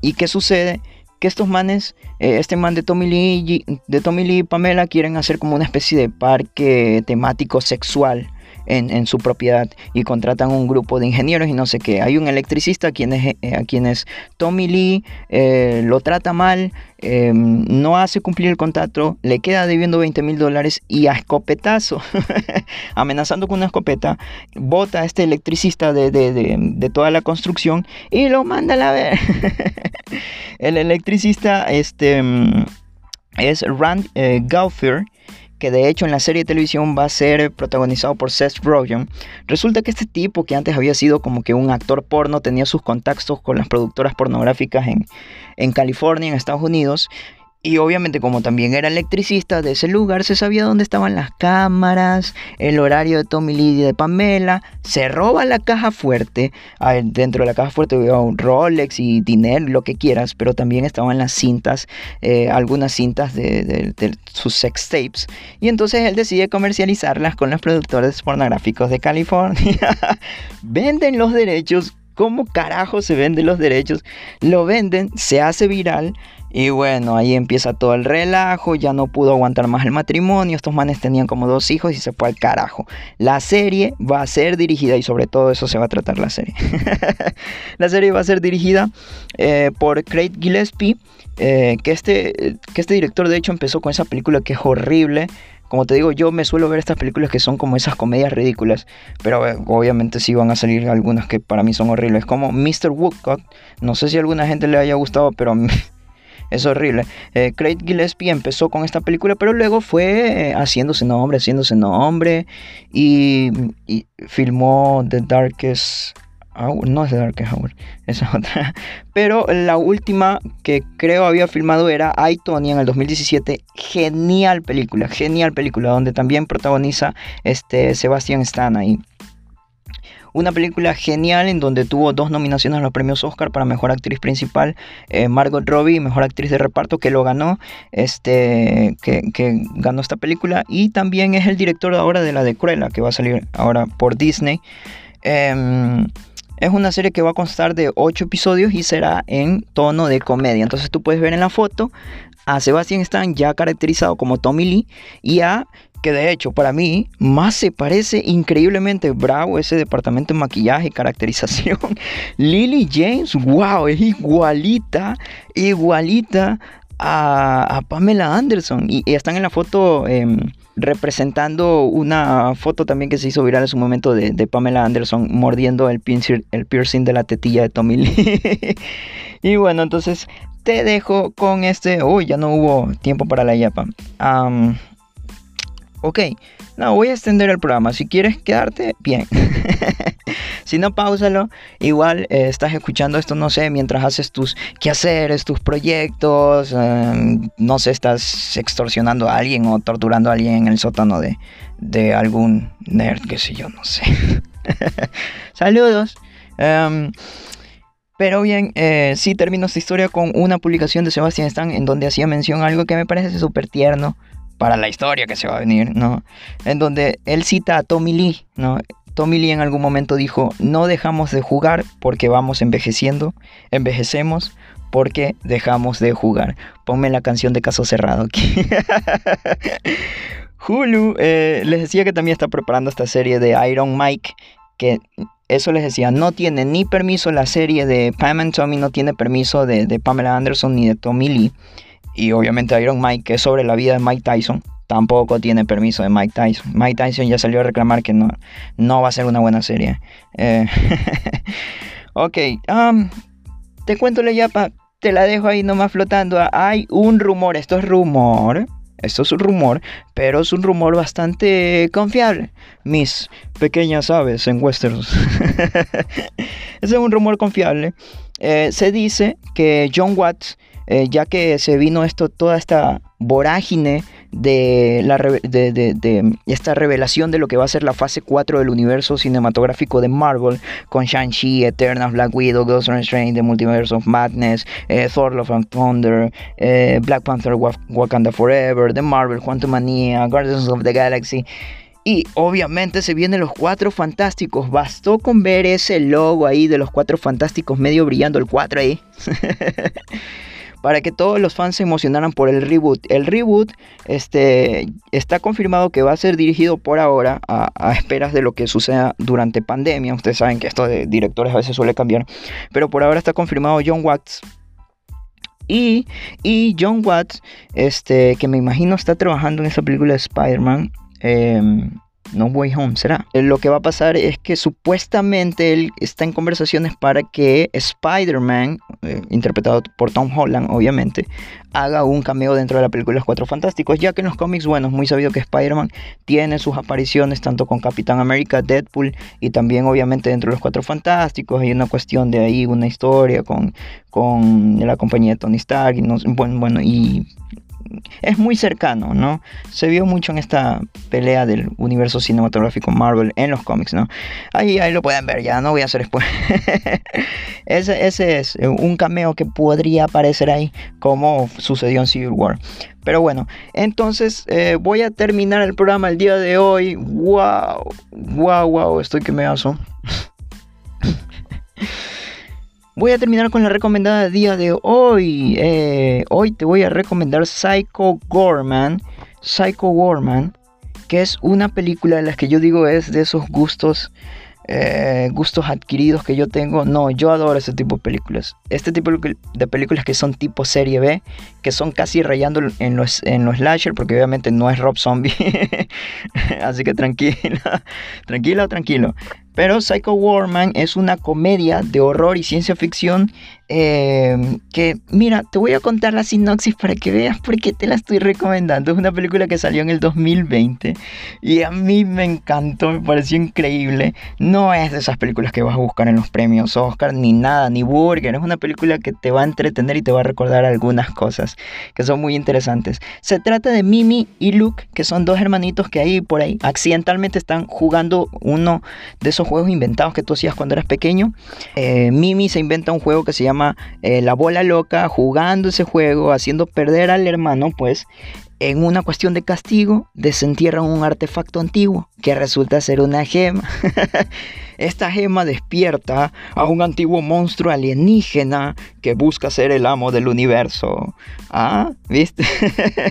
¿Y qué sucede? que estos manes, eh, este man de Tommy Lee, de Tommy Lee y Pamela quieren hacer como una especie de parque temático sexual en, su propiedad y contratan un grupo de ingenieros y no sé qué. Hay un electricista a quienes, eh, a quienes Tommy Lee eh, lo trata mal, em, no hace cumplir el contrato, le queda debiendo 20 mil dólares y a escopetazo, amenazando con una escopeta, bota a este electricista de, de, toda la construcción y lo manda a la ver. el electricista este, mm, es Rand eh, que de hecho en la serie de televisión va a ser protagonizado por Seth Rogen. Resulta que este tipo, que antes había sido como que un actor porno, tenía sus contactos con las productoras pornográficas en, en California, en Estados Unidos, y obviamente como también era electricista de ese lugar, se sabía dónde estaban las cámaras, el horario de Tommy Lee de Pamela. Se roba la caja fuerte. Dentro de la caja fuerte había un Rolex y dinero, lo que quieras, pero también estaban las cintas, eh, algunas cintas de, sus sex tapes. Y entonces él decide comercializarlas con los productores pornográficos de California. Venden los derechos. ¿Cómo carajo se venden los derechos? Lo venden, se hace viral y bueno, ahí empieza todo el relajo, ya no pudo aguantar más el matrimonio, estos manes tenían como dos hijos y se fue al carajo. La serie va a ser dirigida, y sobre todo eso se va a tratar la serie. la serie va a ser dirigida eh, por Craig Gillespie, eh, que, este, que este director de hecho empezó con esa película que es horrible. Como te digo, yo me suelo ver estas películas que son como esas comedias ridículas, pero eh, obviamente sí van a salir algunas que para mí son horribles, como Mr. Woodcock. No sé si a alguna gente le haya gustado, pero es horrible. Eh, Craig Gillespie empezó con esta película, pero luego fue eh, haciéndose nombre, haciéndose nombre y, filmó The Darkest No es The Darkest Hour, esa es otra. Pero la última que creo había filmado era I, Tony en el 2017. Genial película, genial película, donde también protagoniza este Sebastian Stan ahí. Una película genial en donde tuvo dos nominaciones a los premios Oscar para Mejor Actriz Principal, eh, Margot Robbie, Mejor Actriz de Reparto, que lo ganó, este, que, ganó esta película. Y también es el director ahora de la de Cruella, que va a salir ahora por Disney. Em, es una serie que va a constar de 8 episodios y será en tono de comedia. Entonces tú puedes ver en la foto a Sebastian Stan ya caracterizado como Tommy Lee y a que de hecho para mí más se parece increíblemente bravo ese departamento de maquillaje y caracterización. Lily James, wow, es igualita, igualita a, Pamela Anderson. Y, están en la foto em, representando una foto también que se hizo viral en su momento de, Pamela Anderson mordiendo el piercing, el piercing de la tetilla de Tommy Lee. y bueno, entonces te dejo con este... Uy, ya no hubo tiempo para la yapa. Ok, no, voy a extender el programa. Si quieres quedarte, bien. si no, pausalo. Igual eh, estás escuchando esto, no sé, mientras haces tus quehaceres, tus proyectos. Em, no sé, estás extorsionando a alguien o torturando a alguien en el sótano de, de algún nerd, qué sé yo, no sé. Saludos. Em, pero bien, eh, sí termino esta historia con una publicación de Sebastián Stan en donde hacía mención a algo que me parece súper tierno para la historia que se va a venir, ¿no? En donde él cita a Tommy Lee, ¿no? Tommy Lee en algún momento dijo, no dejamos de jugar porque vamos envejeciendo, envejecemos porque dejamos de jugar. Ponme la canción de Caso Cerrado aquí. Hulu eh, les decía que también está preparando esta serie de Iron Mike, que eso les decía, no tiene ni permiso la serie de Pam and Tommy, no tiene permiso de, de Pamela Anderson ni de Tommy Lee. Y obviamente Iron Mike, que es sobre la vida de Mike Tyson, tampoco tiene permiso de Mike Tyson. Mike Tyson ya salió a reclamar que no, no va a ser una buena serie. Eh, ok, um, te cuento la yapa, te la dejo ahí nomás flotando. Hay un rumor, esto es rumor. Esto es un rumor, pero es un rumor bastante confiable. Mis pequeñas aves en Westeros. Ese es un rumor confiable. Eh, se dice que John Watts eh, ya que se vino esto, toda esta vorágine de, la, de, esta revelación de lo que va a ser la fase 4 del universo cinematográfico de Marvel, con Shang-Chi, Eternals, Black Widow, Ghost Strange, The Multiverse of Madness, eh, Thor Love and Thunder, eh, Black Panther Wakanda Forever, The Marvel, Quantum Mania, Guardians of the Galaxy. Y obviamente se vienen los cuatro fantásticos. Bastó con ver ese logo ahí de los cuatro fantásticos medio brillando el 4 ahí. para que todos los fans se emocionaran por el reboot. El reboot este, está confirmado que va a ser dirigido por ahora a, esperas de lo que suceda durante pandemia. Ustedes saben que esto de directores a veces suele cambiar, pero por ahora está confirmado John Watts y, John Watts, este, que me imagino está trabajando en esa película de Spider-Man. Em, no Way Home, ¿será? Eh, lo que va a pasar es que supuestamente él está en conversaciones para que Spider-Man, eh, interpretado por Tom Holland, obviamente, haga un cameo dentro de la película Los Cuatro Fantásticos, ya que en los cómics, bueno, es muy sabido que Spider-Man tiene sus apariciones tanto con Capitán América, Deadpool y también obviamente dentro de Los Cuatro Fantásticos. Hay una cuestión de ahí, una historia con, con la compañía de Tony Stark y, no, bueno, bueno, y es muy cercano, ¿no? Se vio mucho en esta pelea del universo cinematográfico Marvel en los cómics, ¿no? Ahí, ahí lo pueden ver, ya no voy a hacer spoiler. ese, ese es un cameo que podría aparecer ahí, como sucedió en Civil War. Pero bueno, entonces eh, voy a terminar el programa el día de hoy. ¡Wow! ¡Wow, wow! Estoy que me aso. Voy a terminar con la recomendada día de hoy. Eh, hoy te voy a recomendar Psycho Gorman. Psycho Gorman, que es una película de las que yo digo es de esos gustos eh, gustos adquiridos que yo tengo. No, yo adoro ese tipo de películas. Este tipo de películas que son tipo serie B, que son casi rayando en los, en los slasher, porque obviamente no es Rob Zombie. Así que tranquila, tranquila o tranquilo. Pero Psycho Warman es una comedia de horror y ciencia ficción Em, que mira, te voy a contar la sinopsis para que veas por qué te la estoy recomendando. Es una película que salió en el 2020 y a mí me encantó, me pareció increíble. No es de esas películas que vas a buscar en los premios Oscar, ni nada, ni Burger. Es una película que te va a entretener y te va a recordar algunas cosas que son muy interesantes. Se trata de Mimi y Luke, que son dos hermanitos que ahí por ahí accidentalmente están jugando uno de esos juegos inventados que tú hacías cuando eras pequeño. Eh, Mimi se inventa un juego que se llama eh, la bola loca, jugando ese juego, haciendo perder al hermano, pues en una cuestión de castigo desentierran un artefacto antiguo que resulta ser una gema. Esta gema despierta a un antiguo monstruo alienígena que busca ser el amo del universo. Ah, ¿viste?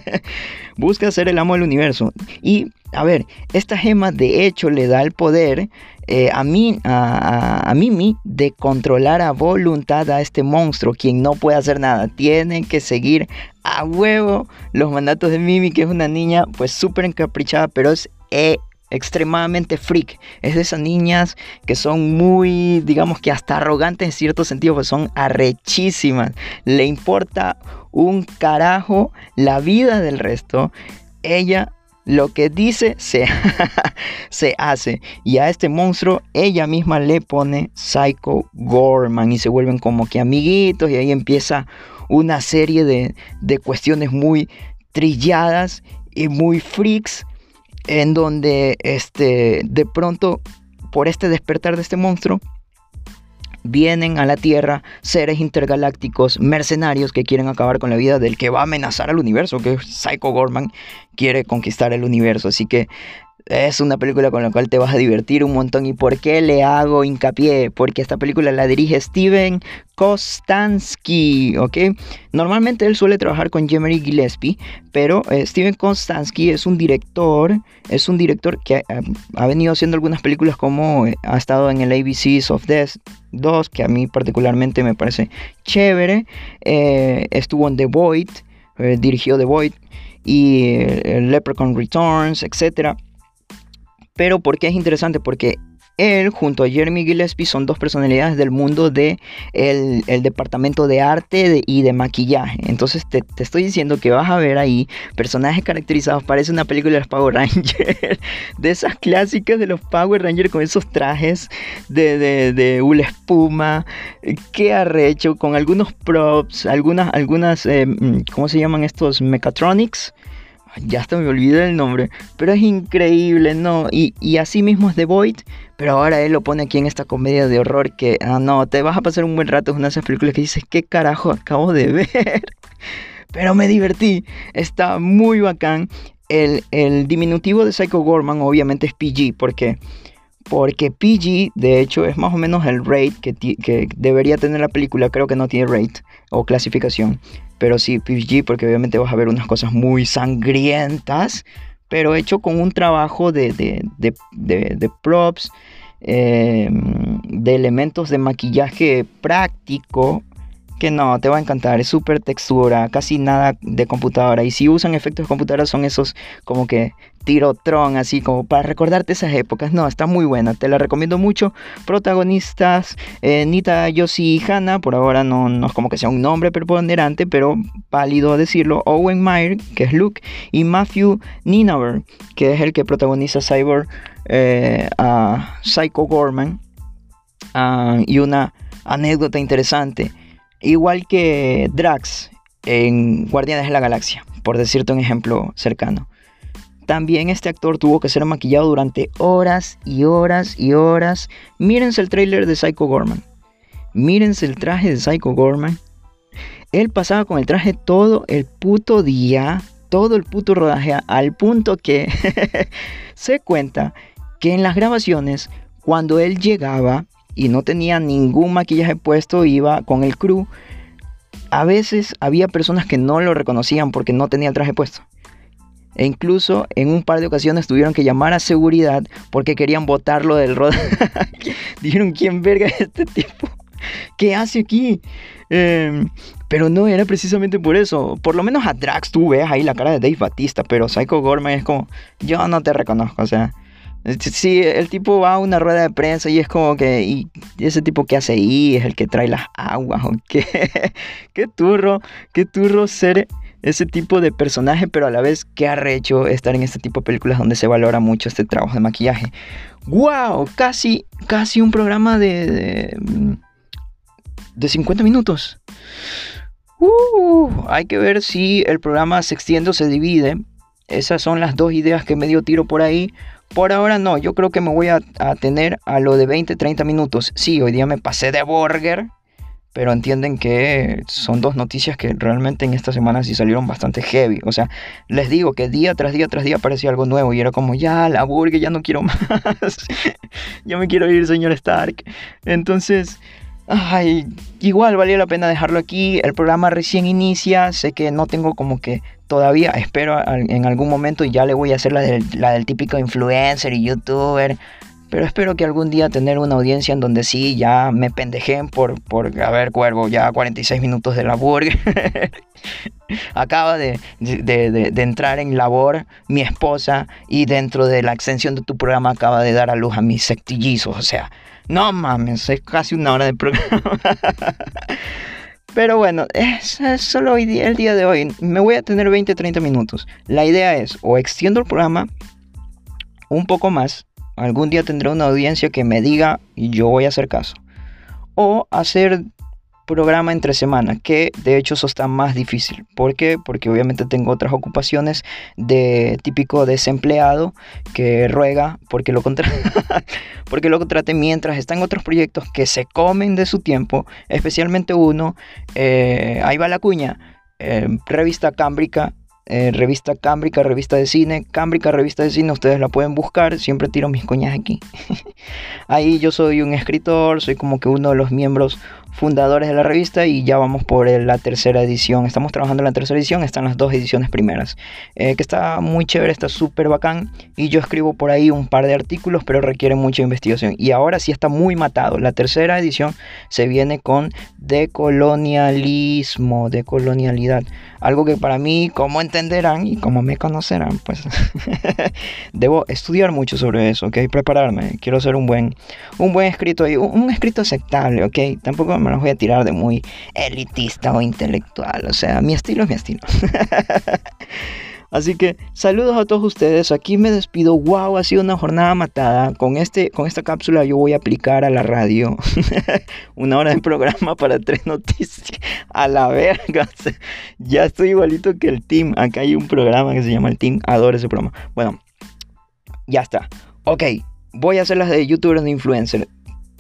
busca ser el amo del universo. Y, a ver, esta gema de hecho le da el poder eh, a, mí, a, Mimi de controlar a voluntad a este monstruo, quien no puede hacer nada. Tiene que seguir a huevo los mandatos de Mimi, que es una niña pues súper encaprichada, pero es eh, extremadamente freak. Es de esas niñas que son muy, digamos que hasta arrogantes en cierto sentido, pues son arrechísimas. Le importa un carajo la vida del resto. Ella lo que dice se, se hace. Y a este monstruo ella misma le pone Psycho Gorman y se vuelven como que amiguitos y ahí empieza una serie de, de cuestiones muy trilladas y muy freaks en donde este, de pronto por este despertar de este monstruo vienen a la Tierra seres intergalácticos mercenarios que quieren acabar con la vida del que va a amenazar al universo, que Psycho Gorman, quiere conquistar el universo. Así que es una película con la cual te vas a divertir un montón. ¿Y por qué le hago hincapié? Porque esta película la dirige Steven Kostansky, ¿ok? Normalmente él suele trabajar con Jemery Gillespie, pero eh, Steven Kostansky es un director, es un director que ha, venido haciendo algunas películas como eh, ha estado en el ABCs of Death 2, que a mí particularmente me parece chévere. Eh, estuvo en The Void, dirigió The Void y Leprechaun Returns, etcétera. Pero ¿por qué es interesante? Porque él junto a Jeremy Gillespie son dos personalidades del mundo del de el departamento de arte y de maquillaje. Entonces te, estoy diciendo que vas a ver ahí personajes caracterizados. Parece una película de los Power Rangers. de esas clásicas de los Power Rangers con esos trajes de, de, de una espuma. Que arrecho con algunos props, algunas, algunas, eh, mm, ¿cómo se llaman estos? Mechatronics ya hasta me olvidé el nombre, pero es increíble, ¿no? Y, y así mismo es The Void, pero ahora él lo pone aquí en esta comedia de horror que, ah, no, te vas a pasar un buen rato, de esas películas que dices, ¿qué carajo acabo de ver? pero me divertí, está muy bacán. El, el diminutivo de Psycho Gorman obviamente es PG, porque porque PG, de hecho, es más o menos el rate que, que, debería tener la película. Creo que no tiene rate o clasificación. Pero sí, PG, porque obviamente vas a ver unas cosas muy sangrientas. Pero hecho con un trabajo de, de, de, props, em, de elementos de maquillaje práctico que no, te va a encantar, es súper textura, casi nada de computadora. Y si usan efectos de computadora son esos como que tirotron, así como para recordarte esas épocas. No, está muy buena, te la recomiendo mucho. Protagonistas, eh, Nita Yoshi Hanna, por ahora no, no es como que sea un nombre preponderante, pero válido decirlo. Owen Meyer, que es Luke, y Matthew Ninaver, que es el que protagoniza Cyber eh, a Psycho Gorman. Ah, y una anécdota interesante Igual que Drax en Guardianes de la Galaxia, por decirte un ejemplo cercano. También este actor tuvo que ser maquillado durante horas y horas y horas. Mírense el trailer de Psycho Gorman. Mírense el traje de Psycho Gorman. Él pasaba con el traje todo el puto día, todo el puto rodaje, al punto que se cuenta que en las grabaciones, cuando él llegaba, y no tenía ningún maquillaje puesto, iba con el crew. A veces había personas que no lo reconocían porque no tenía el traje puesto. E incluso en un par de ocasiones tuvieron que llamar a seguridad porque querían botarlo del rodaje. Dijeron, ¿quién verga es este tipo? ¿Qué hace aquí? Em, pero no era precisamente por eso. Por lo menos a Drax tú ves ahí la cara de Dave Batista, pero Psycho Gorman es como, yo no te reconozco, o sea, Sí, el tipo va a una rueda de prensa y es como que, y ese tipo que hace ahí es el que trae las aguas, ¿o qué? qué turro, qué turro ser ese tipo de personaje, pero a la vez qué arrecho estar en este tipo de películas donde se valora mucho este trabajo de maquillaje. ¡Wow! Casi, casi un programa de, de, 50 minutos. Uh, hay que ver si el programa se extiende o se divide. Esas son las dos ideas que me dio tiro por ahí. Por ahora no, yo creo que me voy a, tener a lo de 20-30 minutos. Sí, hoy día me pasé de burger, pero entienden que son dos noticias que realmente en esta semana sí salieron bastante heavy. O sea, les digo que día tras día tras día aparecía algo nuevo y era como, ya, la burger, ya no quiero más. ya me quiero ir, señor Stark. Entonces... Ay, igual valía la pena dejarlo aquí. El programa recién inicia. Sé que no tengo como que todavía espero en algún momento y ya le voy a hacer la del, la del típico influencer y youtuber. Pero espero que algún día tener una audiencia en donde sí ya me pendejen por, por a ver, cuervo, ya 46 minutos de labor. Acaba de, de, de, entrar en labor mi esposa y dentro de la extensión de tu programa acaba de dar a luz a mis sectillizos. O sea, no mames, es casi una hora de programa. Pero bueno, es, solo hoy el día de hoy. Me voy a tener 20-30 minutos. La idea es o extiendo el programa un poco más. Algún día tendré una audiencia que me diga y yo voy a hacer caso. O hacer programa entre semana, que de hecho eso está más difícil. ¿Por qué? Porque obviamente tengo otras ocupaciones de típico desempleado que ruega porque lo, contra porque lo contrate mientras está en otros proyectos que se comen de su tiempo, especialmente uno, eh, ahí va la cuña, eh, revista Cámbrica eh, revista Cámbrica, revista de cine. Cámbrica, revista de cine, ustedes la pueden buscar. Siempre tiro mis coñas aquí. Ahí yo soy un escritor, soy como que uno de los miembros fundadores de la revista y ya vamos por la tercera edición. Estamos trabajando en la tercera edición, están las dos ediciones primeras, eh, que está muy chévere, está súper bacán y yo escribo por ahí un par de artículos, pero requiere mucha investigación. Y ahora sí está muy matado. La tercera edición se viene con decolonialismo, decolonialidad. Algo que para mí, como entenderán y como me conocerán, pues debo estudiar mucho sobre eso, ¿ok? Prepararme. Quiero hacer un buen, un buen escrito un, un escrito aceptable, ¿ok? Tampoco me los voy a tirar de muy elitista o intelectual. O sea, mi estilo es mi estilo. Así que saludos a todos ustedes. Aquí me despido. Wow, ha sido una jornada matada. Con, este, con esta cápsula yo voy a aplicar a la radio una hora de programa para tres noticias. A la verga. ya estoy igualito que el team. Acá hay un programa que se llama el team. Adoro ese programa. Bueno, ya está. Ok, voy a hacer las de youtuber de influencer.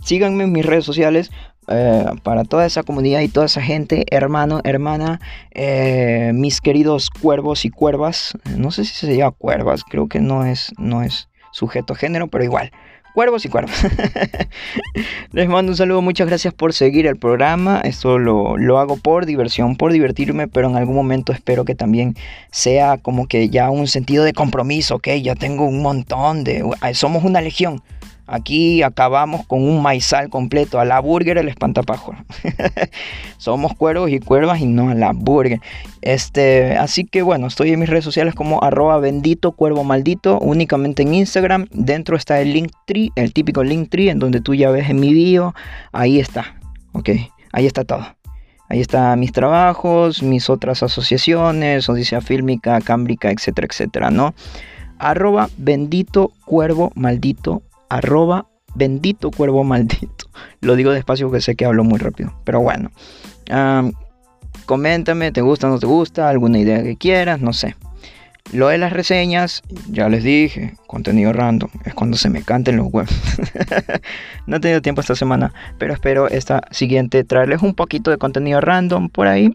Síganme en mis redes sociales. Eh, para toda esa comunidad y toda esa gente, hermano, hermana, eh, mis queridos cuervos y cuervas, no sé si se llama cuervas, creo que no es, no es sujeto género, pero igual, cuervos y cuervos. Les mando un saludo, muchas gracias por seguir el programa. Esto lo, lo, hago por diversión, por divertirme, pero en algún momento espero que también sea como que ya un sentido de compromiso, ok, ya tengo un montón de... Somos una legión. Aquí acabamos con un maizal completo, a la burger el espantapájaro. Somos cuervos y cuervas y no a la burger. Este, así que bueno, estoy en mis redes sociales como arroba bendito cuervo maldito, únicamente en Instagram. Dentro está el link tree, el típico link tree, en donde tú ya ves en mi bio. Ahí está, ok, ahí está todo. Ahí están mis trabajos, mis otras asociaciones, Odisea Fílmica, Cámbrica, etcétera, etcétera, ¿no? Arroba bendito cuervo maldito arroba bendito cuervo maldito. Lo digo despacio porque sé que hablo muy rápido. Pero bueno. coméntame, ¿te gusta no te gusta? ¿Alguna idea que quieras? No sé. Lo de las reseñas, ya les dije, contenido random, es cuando se me canten los huevos. no he tenido tiempo esta semana, pero espero esta siguiente traerles un poquito de contenido random por ahí.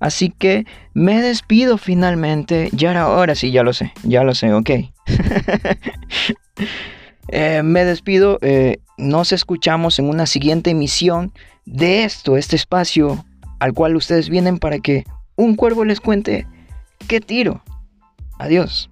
Así que me despido finalmente. Ya era hora, sí, ya lo sé, ya lo sé, ok. Eh, me despido, eh, nos escuchamos en una siguiente emisión de esto, este espacio al cual ustedes vienen para que un cuervo les cuente qué tiro. Adiós.